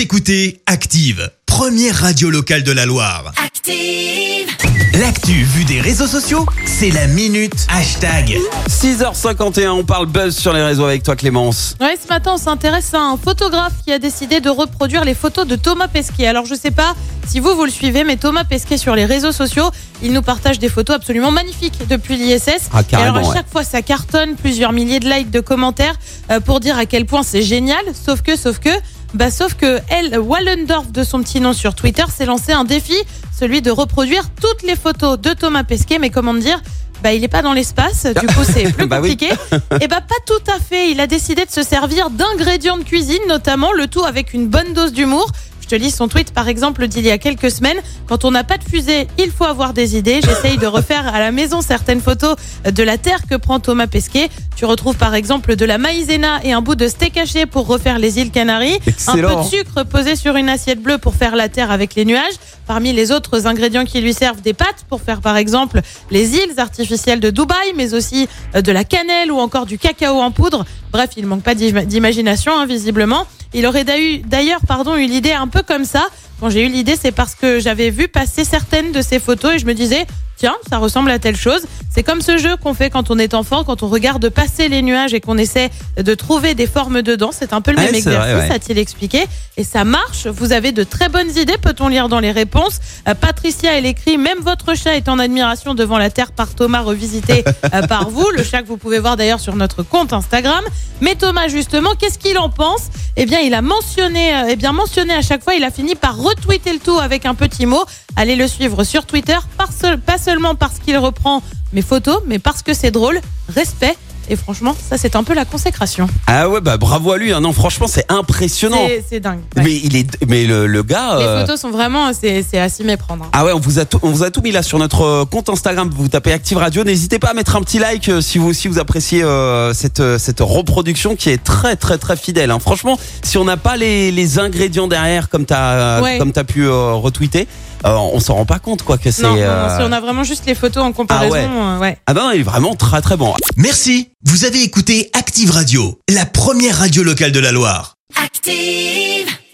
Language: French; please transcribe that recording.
Vous écoutez Active, première radio locale de la Loire. Active. L'actu vue des réseaux sociaux, c'est la minute hashtag. 6h51, on parle buzz sur les réseaux avec toi Clémence. Ouais, ce matin, on s'intéresse à un photographe qui a décidé de reproduire les photos de Thomas Pesquet. Alors, je sais pas si vous, vous le suivez, mais Thomas Pesquet sur les réseaux sociaux, il nous partage des photos absolument magnifiques depuis l'ISS. Ah, Et alors, à ouais. chaque fois, ça cartonne, plusieurs milliers de likes, de commentaires, euh, pour dire à quel point c'est génial. Sauf que, sauf que, bah, sauf que elle, Wallendorf, de son petit nom sur Twitter, s'est lancé un défi, celui de reproduire toutes les photos de Thomas Pesquet. Mais comment dire? Bah, il est pas dans l'espace, du coup c'est plus Bah oui. compliqué. Et bah pas tout à fait. Il a décidé de se servir d'ingrédients de cuisine, notamment le tout avec une bonne dose d'humour. Je te lis son tweet par exemple d'il y a quelques semaines. Quand on n'a pas de fusée, il faut avoir des idées. J'essaye de refaire à la maison certaines photos de la terre que prend Thomas Pesquet. Tu retrouves par exemple de la maïzena et un bout de steak haché pour refaire les îles Canaries. Un peu de sucre posé sur une assiette bleue pour faire la terre avec les nuages. Parmi les autres ingrédients qui lui servent, des pâtes pour faire par exemple les îles artificielles de Dubaï, mais aussi euh, de la cannelle ou encore du cacao en poudre. Bref, il manque pas d'im- d'imagination, hein, visiblement. Il aurait d'ailleurs- pardon, eu l'idée un peu comme ça. Quand j'ai eu l'idée, c'est parce que j'avais vu passer certaines de ses photos et je me disais, tiens, ça ressemble à telle chose. C'est comme ce jeu qu'on fait quand on est enfant, quand on regarde passer les nuages et qu'on essaie de trouver des formes dedans. C'est un peu le Ouais, même vrai, exercice, ouais. a-t-il expliqué. Et ça marche. Vous avez de très bonnes idées, peut-on lire dans les réponses? Euh, Patricia, elle écrit, même votre chat est en admiration devant la Terre par Thomas, revisité euh, par vous. Le chat que vous pouvez voir d'ailleurs sur notre compte Instagram. Mais Thomas, justement, qu'est-ce qu'il en pense? Eh bien, il a mentionné, euh, eh bien, mentionné à chaque fois, il a fini par retweeter le tout avec un petit mot. Allez le suivre sur Twitter, par seul- pas seulement parce qu'il reprend mes photos, mais parce que c'est drôle. Respect. Et franchement, ça, c'est un peu la consécration. Ah ouais, bah bravo à lui. hein. Non, franchement, c'est impressionnant. C'est- dingue. Ouais. Mais il est, mais le, le gars. Les euh, photos sont vraiment, c'est à s'y méprendre. hein. Ah ouais, on vous a tout, on vous a tout mis là sur notre euh, compte Instagram. Vous tapez Active Radio. N'hésitez pas à mettre un petit like euh, si vous aussi vous appréciez euh, cette cette reproduction qui est très très très fidèle. hein. Franchement, si on n'a pas les, les ingrédients derrière comme t'as Ouais. comme t'as pu euh, retweeter, euh, on s'en rend pas compte quoi que c'est. Non, non, non, euh, si on a vraiment juste les photos en comparaison, ouais. euh, ouais. Ah ben, il est vraiment très très bon. Merci. Vous avez écouté Active Radio, la première radio locale de la Loire. Active.